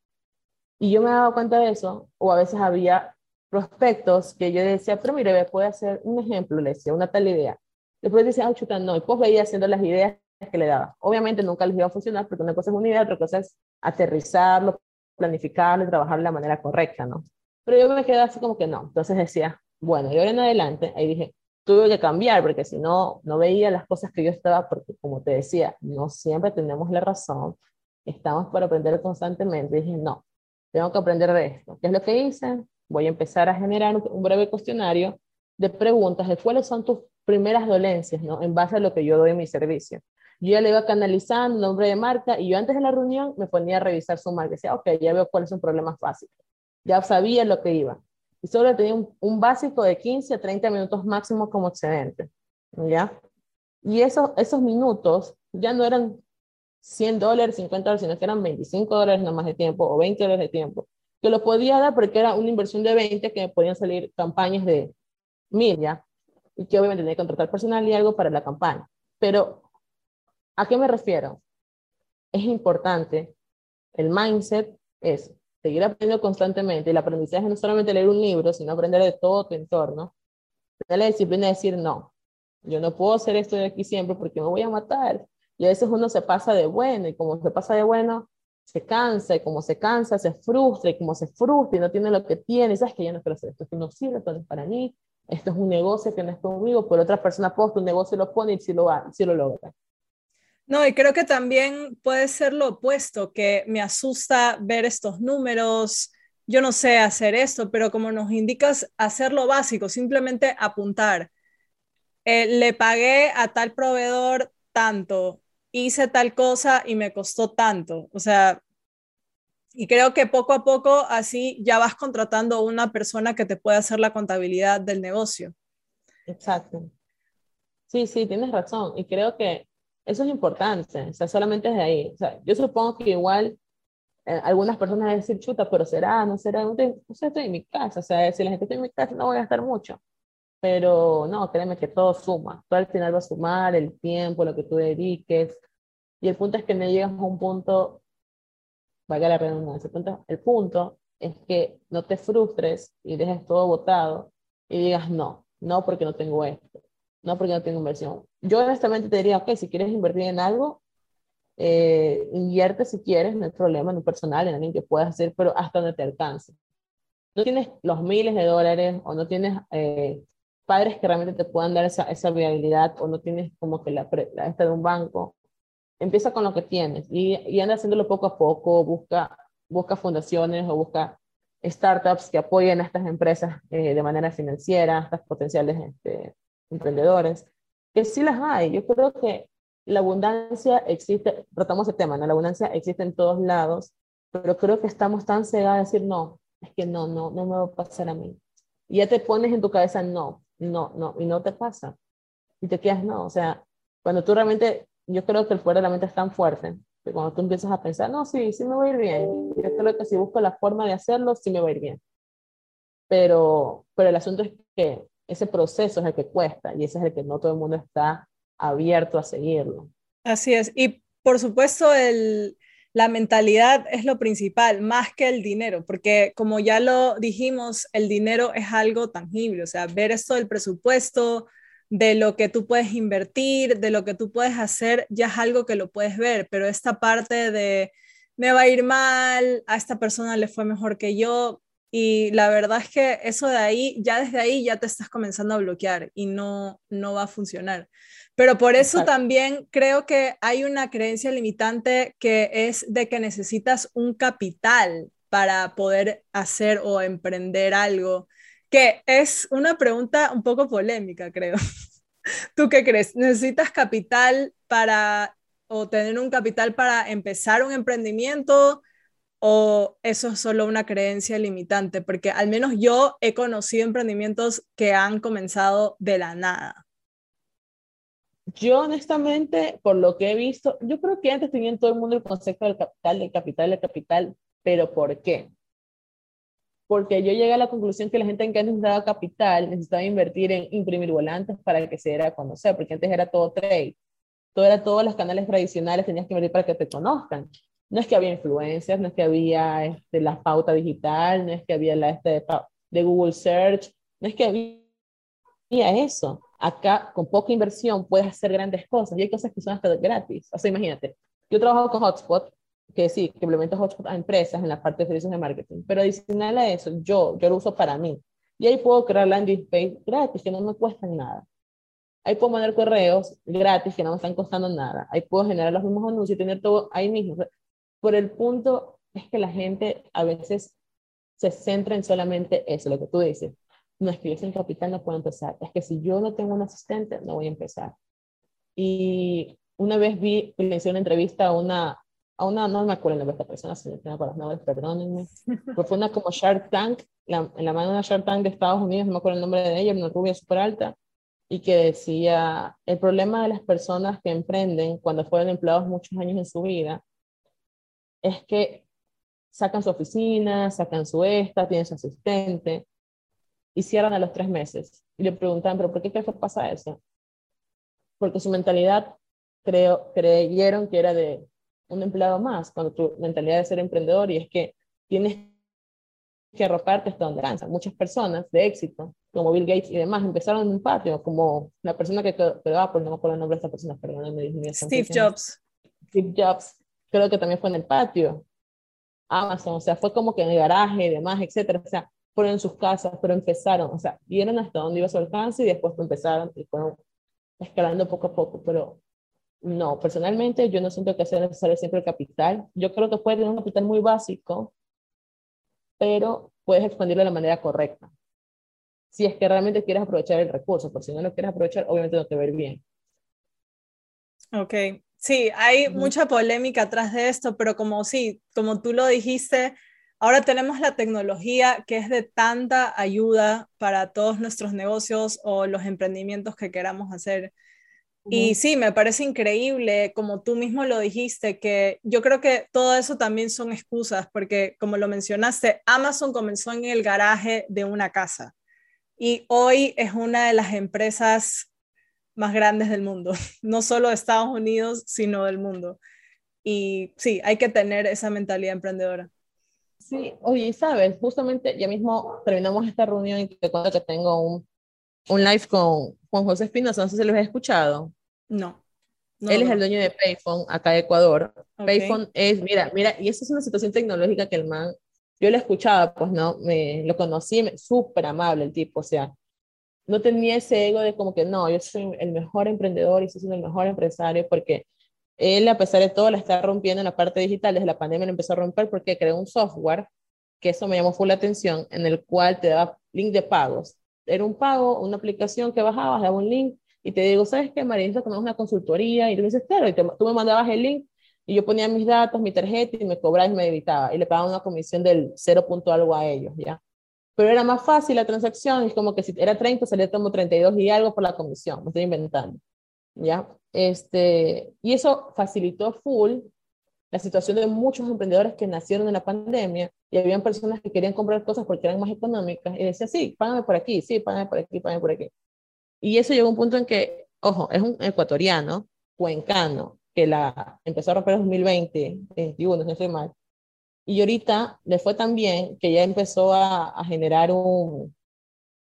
Y yo me daba cuenta de eso, o a veces había prospectos que yo decía, pero mire, puede hacer un ejemplo, le decía, una tal idea. Después decía, ah, chuta, no, y pues veía haciendo las ideas que le daba. Obviamente nunca les iba a funcionar, porque una cosa es una idea, otra cosa es aterrizarlo, planificarlo y trabajar de la manera correcta, ¿no? Pero yo me quedaba así como que no. Entonces decía, bueno, y ahora en adelante, ahí dije, tuve que cambiar porque si no, no veía las cosas que yo estaba, porque como te decía, no siempre tenemos la razón, estamos para aprender constantemente. Dije, no, tengo que aprender de esto. ¿Qué es lo que hice? Voy a empezar a generar un breve cuestionario de preguntas de cuáles son tus primeras dolencias, ¿no? En base a lo que yo doy en mi servicio. Yo ya le iba canalizando nombre de marca y yo antes de la reunión me ponía a revisar su marca. Decía, ok, ya veo cuáles son problemas básicos. Ya sabía lo que iba y solo tenía un, básico de 15 a 30 minutos máximo como excedente, ¿ya? Y esos, esos minutos ya no eran 100 dólares, 50 dólares, sino que eran 25 dólares nada más de tiempo o 20 dólares de tiempo, que lo podía dar porque era una inversión de 20 que me podían salir campañas de 1000, ¿ya? Y que obviamente tenía que contratar personal y algo para la campaña. Pero, ¿a qué me refiero? Es importante, el mindset es seguir aprendiendo constantemente. El aprendizaje no es solamente leer un libro, sino aprender de todo tu entorno. Tener la disciplina de decir, no, yo no puedo hacer esto de aquí siempre porque me voy a matar. Y a veces uno se pasa de bueno, y como se pasa de bueno, se cansa, y como se cansa, se frustra, y como se frustra y no tiene lo que tiene, sabes que ya no quiero hacer esto, esto no sirve, esto no es para mí, esto es un negocio que no es conmigo, pero otra persona posta un negocio lo pone y si lo, si lo logra. No, y creo que también puede ser lo opuesto, que me asusta ver estos números, yo no sé hacer esto, pero como nos indicas, hacer lo básico, simplemente apuntar. Eh, le pagué a tal proveedor tanto, hice tal cosa y me costó tanto. O sea, y creo que poco a poco así ya vas contratando una persona que te pueda hacer la contabilidad del negocio. Exacto. Sí, sí, tienes razón. Y creo que eso es importante, o sea, solamente de ahí. O sea, yo supongo que igual eh, algunas personas van a decir, chuta, pero será, no será, no, sé, estoy en mi casa, o sea, si la gente está en mi casa no voy a gastar mucho. Pero no, créeme que todo suma, todo al final va a sumar, el tiempo, lo que tú dediques. Y el punto es que no llegas a un punto, valga la redundancia, el punto, el punto es que no te frustres y dejes todo botado y digas, no, no porque no tengo esto, no porque no tengo inversión. Yo honestamente te diría, ok, si quieres invertir en algo, eh, invierte si quieres, no hay problema, en un personal, en alguien que puedas hacer, pero hasta donde te alcance. No tienes los miles de dólares o no tienes eh, padres que realmente te puedan dar esa, esa viabilidad o no tienes como que la, la esta de un banco, empieza con lo que tienes y, y anda haciéndolo poco a poco, busca, busca fundaciones o busca startups que apoyen a estas empresas eh, de manera financiera, a estas potenciales este, emprendedores, que sí las hay. Yo creo que la abundancia existe, tratamos el tema, ¿no? La abundancia existe en todos lados, pero creo que estamos tan cegados a decir, no, es que no, no, no me va a pasar a mí. Y ya te pones en tu cabeza, no, no, no, y no te pasa. Y te quedas, no, o sea, cuando tú realmente, yo creo que el fuera de la mente es tan fuerte, que cuando tú empiezas a pensar, no, sí, sí me va a ir bien. Yo creo que si busco la forma de hacerlo, sí me va a ir bien. Pero, pero el asunto es que ese proceso es el que cuesta y ese es el que no todo el mundo está abierto a seguirlo. Así es. Y por supuesto, el, la mentalidad es lo principal, más que el dinero, porque como ya lo dijimos, el dinero es algo tangible, o sea, ver esto del presupuesto, de lo que tú puedes invertir, de lo que tú puedes hacer, ya es algo que lo puedes ver, pero esta parte de me va a ir mal, a esta persona le fue mejor que yo, y la verdad es que eso de ahí, ya desde ahí ya te estás comenzando a bloquear y no, no va a funcionar. Pero por eso también creo que hay una creencia limitante que es de que necesitas un capital para poder hacer o emprender algo, que es una pregunta un poco polémica, creo. (laughs) ¿Tú qué crees? ¿Necesitas capital para o tener un capital para empezar un emprendimiento? O eso es solo una creencia limitante, porque al menos yo he conocido emprendimientos que han comenzado de la nada. Yo honestamente, por lo que he visto, yo creo que antes tenían todo el mundo el concepto del capital, del capital, del capital, pero ¿por qué? Porque yo llegué a la conclusión que la gente que antes necesitaba capital necesitaba invertir en imprimir volantes para que se diera a conocer, porque antes era todo trade, todo era todos los canales tradicionales, tenías que invertir para que te conozcan. No es que había influencias, no es que había este, la pauta digital, no es que había la este de, Google Search, no es que había eso acá con poca inversión puedes hacer grandes cosas y hay cosas que son hasta gratis. O sea, imagínate, yo trabajo con Hotspot, que sí, que implemento Hotspot a empresas en la parte de servicios de marketing, pero adicional a eso, yo, yo lo uso para mí. Y ahí puedo crear landing page gratis, que no me cuestan nada. Ahí puedo mandar correos gratis, que no me están costando nada. Ahí puedo generar los mismos anuncios y tener todo ahí mismo. Por el punto es que la gente a veces se centra en solamente eso, lo que tú dices. No es que yo sin capital no puedo empezar, es que si yo no tengo un asistente, no voy a empezar. Y una vez vi, le hice una entrevista a una, a una, no me acuerdo el nombre de esta persona, si no tengo los nombres, perdónenme, pero (laughs) fue una como Shark Tank, en la mano de una Shark Tank de Estados Unidos, no me acuerdo el nombre de ella, una rubia súper alta, y que decía, el problema de las personas que emprenden cuando fueron empleados muchos años en su vida, es que sacan su oficina, sacan su esta, tienen su asistente, y cierran a los tres meses. Y le preguntan, ¿pero por qué que pasa eso? Porque su mentalidad creo, creyeron que era de un empleado más, cuando tu mentalidad de ser emprendedor y es que tienes que arroparte hasta donde alcanza. Muchas personas de éxito, como Bill Gates y demás, empezaron en un patio, como la persona que quedó, ah, pues no me acuerdo el nombre de esta persona, perdóname. Steve Jobs. Steve Jobs, creo que también fue en el patio. Amazon, o sea, fue como que en el garaje y demás, etcétera. O sea, fueron en sus casas, pero empezaron, o sea, vieron hasta dónde iba su alcance y después empezaron y fueron escalando poco a poco, pero no, personalmente yo no siento que sea necesario siempre el capital. Yo creo que puede tener un capital muy básico, pero puedes expandirlo de la manera correcta. Si es que realmente quieres aprovechar el recurso, porque si no lo quieres aprovechar, obviamente no te va a ir bien. Ok, sí, hay mucha polémica atrás de esto, pero como sí, como tú lo dijiste, Ahora tenemos la tecnología que es de tanta ayuda para todos nuestros negocios o los emprendimientos que queramos hacer. Y sí, me parece increíble, como tú mismo lo dijiste, que yo creo que todo eso también son excusas, porque como lo mencionaste, Amazon comenzó en el garaje de una casa y hoy es una de las empresas más grandes del mundo, (laughs) no solo de Estados Unidos, sino del mundo. Y sí, hay que tener esa mentalidad emprendedora. Sí, oye, sabes, justamente ya mismo terminamos esta reunión y te cuento que tengo un, un live con Juan José Espinosa, no sé si lo has escuchado. No. Él es el dueño de Payphone acá de Ecuador. Payphone es, mira, mira, y eso es una situación tecnológica que el man, yo le escuchaba, pues no, me, lo conocí, súper amable el tipo, o sea, no tenía ese ego de como que no, yo soy el mejor emprendedor y soy el mejor empresario porque él, a pesar de todo, la está rompiendo en la parte digital. Desde la pandemia lo empezó a romper porque creó un software, que eso me llamó full la atención, en el cual te daba link de pagos. Era un pago, una aplicación que bajabas, daba un link y te digo, ¿sabes qué, María? Necesito una consultoría. Y tú dices, claro, y tú me mandabas el link y yo ponía mis datos, mi tarjeta y me cobraba y me debitaba. Y le pagaba una comisión del 0 punto algo a ellos, ¿ya? Pero era más fácil la transacción, es como que si era 30, salía como 32 y algo por la comisión, me estoy inventando, ¿ya? Este, y eso facilitó full la situación de muchos emprendedores que nacieron en la pandemia y habían personas que querían comprar cosas porque eran más económicas y decían, sí, págame por aquí, sí, págame por aquí, págame por aquí. Y eso llegó a un punto en que, ojo, es un ecuatoriano, cuencano, que la empezó a romper en 2020, 21, no estoy mal. Y ahorita le fue tan bien que ya empezó a, a generar un,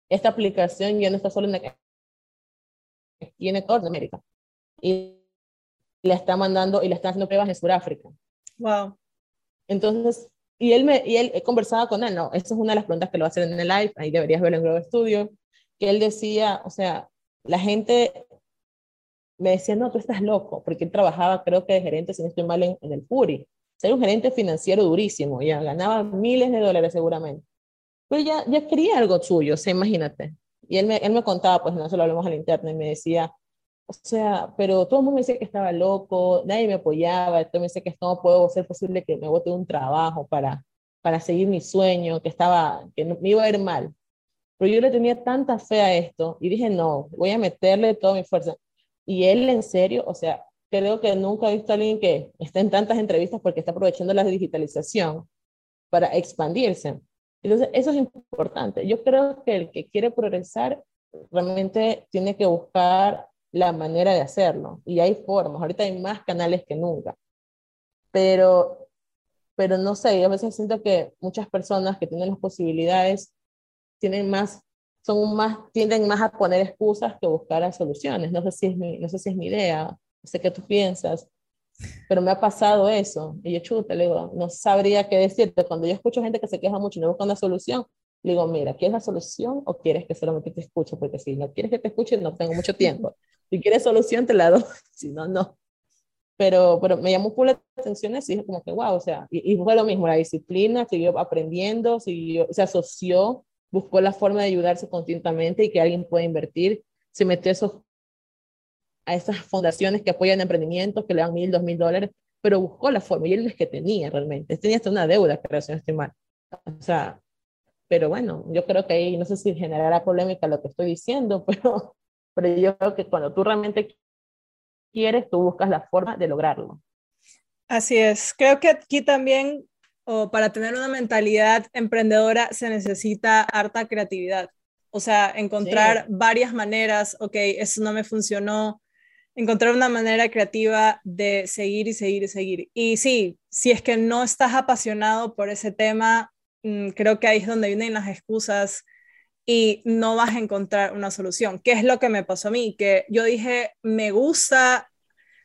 esta aplicación ya no está solo en, aquí en Ecuador, América. Y le está mandando y le está haciendo pruebas en Sudáfrica. Wow. Entonces, y él me, y él he conversado con él, no, esa es una de las preguntas que lo hacer en el live, ahí deberías verlo en Globo Studio, que él decía, o sea, la gente me decía, no, tú estás loco, porque él trabajaba, creo que de gerente, si no estoy mal, en, el Puri. Ser un gerente financiero durísimo, ya ganaba miles de dólares seguramente. Pero ya, ya quería algo suyo, o sea, imagínate. Y él me, él me contaba, pues no se lo hablamos al internet, y me decía, o sea, pero todo el mundo me decía que estaba loco, nadie me apoyaba, todo me decía que no puedo ser posible que me bote un trabajo para, para seguir mi sueño, que estaba, que me iba a ir mal. Pero yo le tenía tanta fe a esto y dije, no, voy a meterle toda mi fuerza. Y él en serio, o sea, creo que nunca he visto a alguien que esté en tantas entrevistas porque está aprovechando la digitalización para expandirse. Entonces, eso es importante. Yo creo que el que quiere progresar realmente tiene que buscar la manera de hacerlo. Y hay formas. Ahorita hay más canales que nunca. Pero, pero no sé, yo a veces siento que muchas personas que tienen las posibilidades tienen más, son más, tienden más a poner excusas que buscar soluciones. No sé si es mi, no sé si es mi idea, sé qué tú piensas, pero me ha pasado eso. Y yo, chuta, le digo, no sabría qué decirte. Cuando yo escucho gente que se queja mucho y no busca una solución, le digo, mira, ¿quieres la solución o quieres que solamente te escuche? Porque si no quieres que te escuche, no tengo mucho tiempo. Si quieres solución, te la doy. (laughs) Si no, no. Pero, pero me llamó por la atención y dije como que, wow, o sea, y, y, fue lo mismo, la disciplina, siguió aprendiendo, siguió, se asoció buscó la forma de ayudarse continuamente y que alguien pueda invertir, se metió esos, a esas fundaciones que apoyan emprendimientos, que le dan mil, dos mil dólares, pero buscó la forma y él es que tenía realmente, tenía hasta una deuda, creo, si no estoy mal. O sea, pero bueno, yo creo que ahí, no sé si generará polémica lo que estoy diciendo, (laughs) pero, pero yo creo que cuando tú realmente quieres, tú buscas la forma de lograrlo. Así es. Creo que aquí también o para tener una mentalidad emprendedora se necesita harta creatividad. O sea, encontrar varias maneras, ok, eso no me funcionó, encontrar una manera creativa de seguir y seguir y seguir. Y sí, si es que no estás apasionado por ese tema, mm, creo que ahí es donde vienen las excusas y no vas a encontrar una solución. ¿Qué es lo que me pasó a mí? Que yo dije, me gusta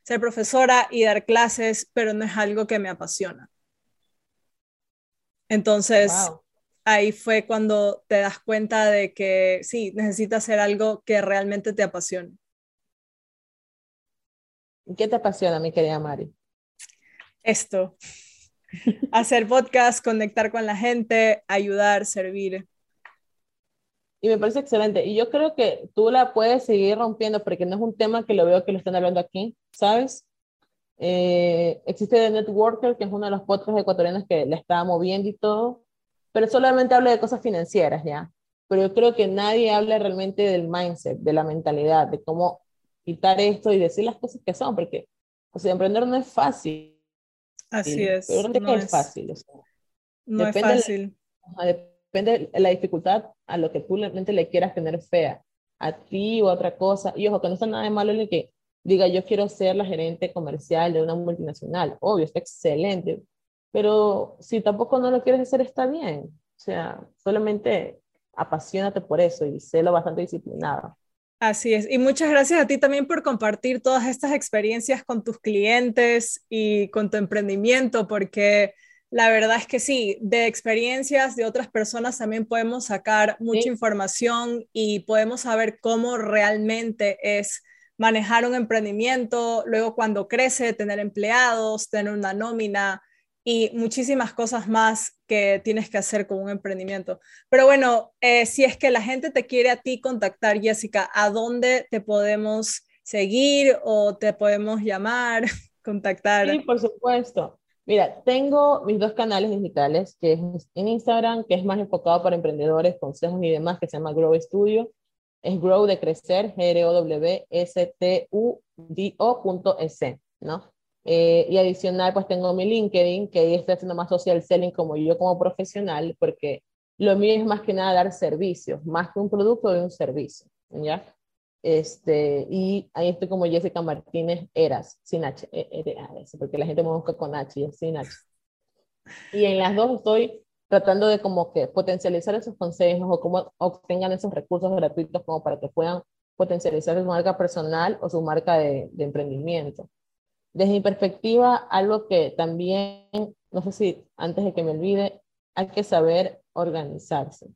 ser profesora y dar clases, pero no es algo que me apasiona. Entonces, ahí fue cuando te das cuenta de que sí, necesitas hacer algo que realmente te apasione. ¿Qué te apasiona, mi querida Mari? Esto. (laughs) hacer podcast, conectar con la gente, ayudar, servir. Y me parece excelente. Y yo creo que tú la puedes seguir rompiendo porque no es un tema que lo veo que lo están hablando aquí, ¿sabes? Eh, existe The Networker, que es uno de los podcasts ecuatorianos que le está moviendo y todo, pero solamente habla de cosas financieras, ¿ya? Pero yo creo que nadie habla realmente del mindset, de la mentalidad, de cómo quitar esto y decir las cosas que son, porque, o sea, emprender no es fácil. Así es. Pero no, es, fácil. no es fácil. depende de la dificultad a lo que tú realmente le quieras tener fea, a ti o a otra cosa. Y ojo, que no está nada de malo en que diga yo quiero ser la gerente comercial de una multinacional. Obvio, está excelente, pero si tampoco no lo quieres hacer, está bien. O sea, solamente apasionate por eso y sélo bastante disciplinado. Así es. Y muchas gracias a ti también por compartir todas estas experiencias con tus clientes y con tu emprendimiento, porque la verdad es que sí, de experiencias de otras personas también podemos sacar mucha información y podemos saber cómo realmente es manejar un emprendimiento, luego cuando crece, tener empleados, tener una nómina y muchísimas cosas más que tienes que hacer con un emprendimiento. Pero bueno, eh, si es que la gente te quiere a ti contactar, Jessica, ¿a dónde te podemos seguir o te podemos llamar, (laughs) contactar? Sí, por supuesto. Mira, tengo mis dos canales digitales, que es en Instagram, que es más enfocado para emprendedores, consejos y demás, que se llama Grow Studio. Es Grow de crecer, G-R-O-W-S-T-U-D-O.es, ¿no? Eh, y adicional, pues tengo mi LinkedIn, que ahí estoy haciendo más social selling como yo como profesional, porque lo mío es más que nada dar servicios, más que un producto de un servicio, ¿ya? Este, y ahí estoy como Jessica Martínez Eras, sin H, e a -S, porque la gente me busca con H y es sin H. Y en las dos estoy tratando de como que potencializar esos consejos o cómo obtengan esos recursos gratuitos como para que puedan potencializar su marca personal o su marca de, de emprendimiento. Desde mi perspectiva, algo que también, no sé si antes de que me olvide, hay que saber organizarse.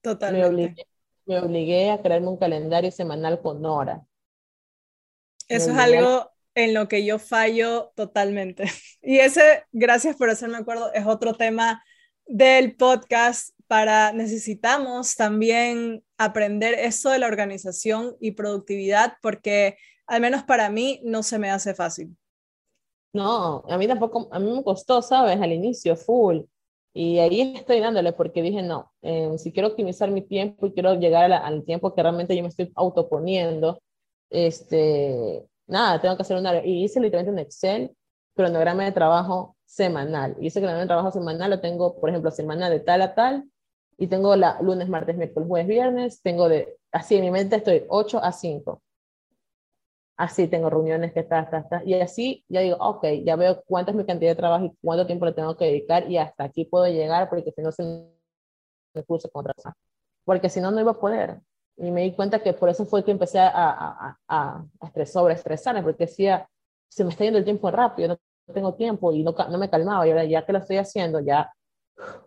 Totalmente. Me obligué, a crearme un calendario semanal con hora. Eso es algo en lo que yo fallo totalmente. (laughs) Y ese, gracias por hacerme acuerdo, es otro tema del podcast para necesitamos también aprender eso de la organización y productividad porque al menos para mí, no se me hace fácil. No, a mí tampoco, a mí me costó, ¿sabes? Al inicio, full. Y ahí estoy dándole porque dije, no, eh, si quiero optimizar mi tiempo y quiero llegar al tiempo que realmente yo me estoy autoponiendo, este, nada, tengo que hacer una, y hice literalmente un Excel, cronograma de trabajo semanal. Y ese cronograma de trabajo semanal lo tengo, por ejemplo, semana de tal a tal, y tengo la lunes, martes, miércoles, jueves, viernes, tengo de, así en mi mente estoy 8 a 5 así tengo reuniones que está, está, está, y así ya digo, ok, ya veo cuánta es mi cantidad de trabajo y cuánto tiempo le tengo que dedicar y hasta aquí puedo llegar porque si no se me puse con. Porque si no, no iba a poder. Y me di cuenta que por eso fue que empecé a, a, a, a sobreestresarme, porque decía, se me está yendo el tiempo rápido, no tengo tiempo y no, no me calmaba y ahora ya que lo estoy haciendo, ya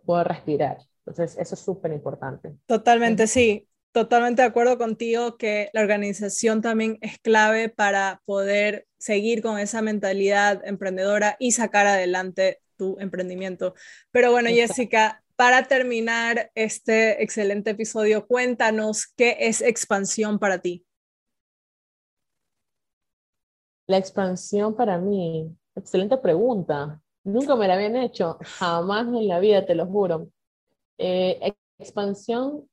puedo respirar. Entonces, eso es súper importante. Totalmente, sí totalmente de acuerdo contigo que la organización también es clave para poder seguir con esa mentalidad emprendedora y sacar adelante tu emprendimiento. Pero bueno, Jessica, para terminar este excelente episodio, cuéntanos qué es expansión para ti. La expansión para mí, excelente pregunta. Nunca me la habían hecho, jamás en la vida, te lo juro. Eh, expansión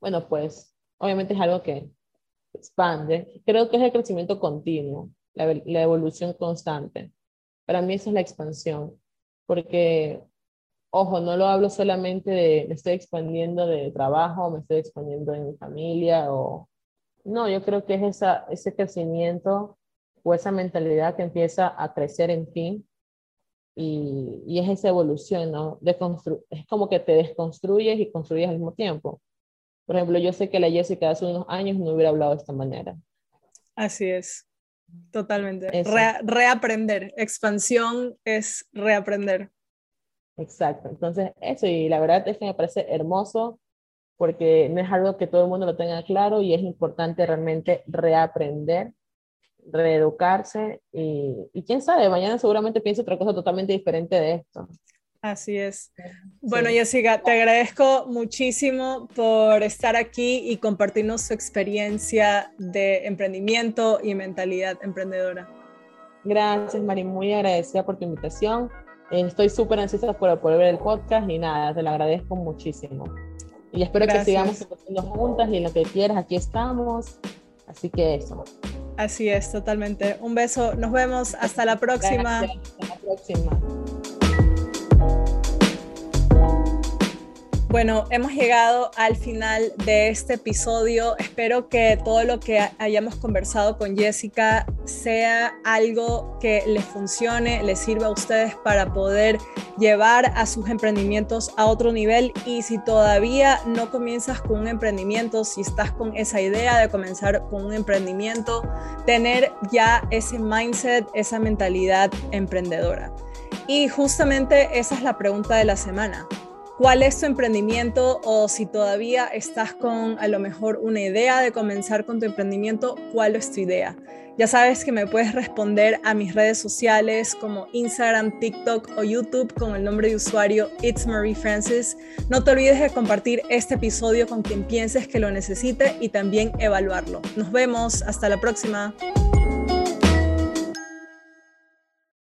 bueno, pues obviamente es algo que expande. Creo que es el crecimiento continuo, la, evolución constante. Para mí esa es la expansión, porque, ojo, no lo hablo solamente de me estoy expandiendo de trabajo, me estoy expandiendo en mi familia, o no, yo creo que es esa, ese crecimiento o esa mentalidad que empieza a crecer en ti y, y es esa evolución, ¿no? De es como que te desconstruyes y construyes al mismo tiempo. Por ejemplo, yo sé que la Jessica hace unos años no hubiera hablado de esta manera. Así es, totalmente. reaprender, expansión es reaprender. Exacto, entonces eso, y la verdad es que me parece hermoso porque no es algo que todo el mundo lo tenga claro y es importante realmente reaprender, reeducarse y, y quién sabe, mañana seguramente pienso otra cosa totalmente diferente de esto. Así es. Bueno, Jessica, te agradezco muchísimo por estar aquí y compartirnos su experiencia de emprendimiento y mentalidad emprendedora. Gracias, Mari, muy agradecida por tu invitación. Estoy súper ansiosa por poder ver el podcast y nada, te lo agradezco muchísimo. Y espero que sigamos creciendo juntas y en lo que quieras, aquí estamos. Así que eso. Así es, totalmente. Un beso, nos vemos, hasta la próxima. hasta la próxima. Bueno, hemos llegado al final de este episodio. Espero que todo lo que hayamos conversado con Jessica sea algo que les funcione, les sirva a ustedes para poder llevar a sus emprendimientos a otro nivel. Y si todavía no comienzas con un emprendimiento, si estás con esa idea de comenzar con un emprendimiento, tener ya ese mindset, esa mentalidad emprendedora. Y justamente esa es la pregunta de la semana cuál es tu emprendimiento o si todavía estás con a lo mejor una idea de comenzar con tu emprendimiento, cuál es tu idea. Ya sabes que me puedes responder a mis redes sociales como Instagram, TikTok o YouTube con el nombre de usuario It's Marie Francis. No te olvides de compartir este episodio con quien pienses que lo necesite y también evaluarlo. Nos vemos, hasta la próxima.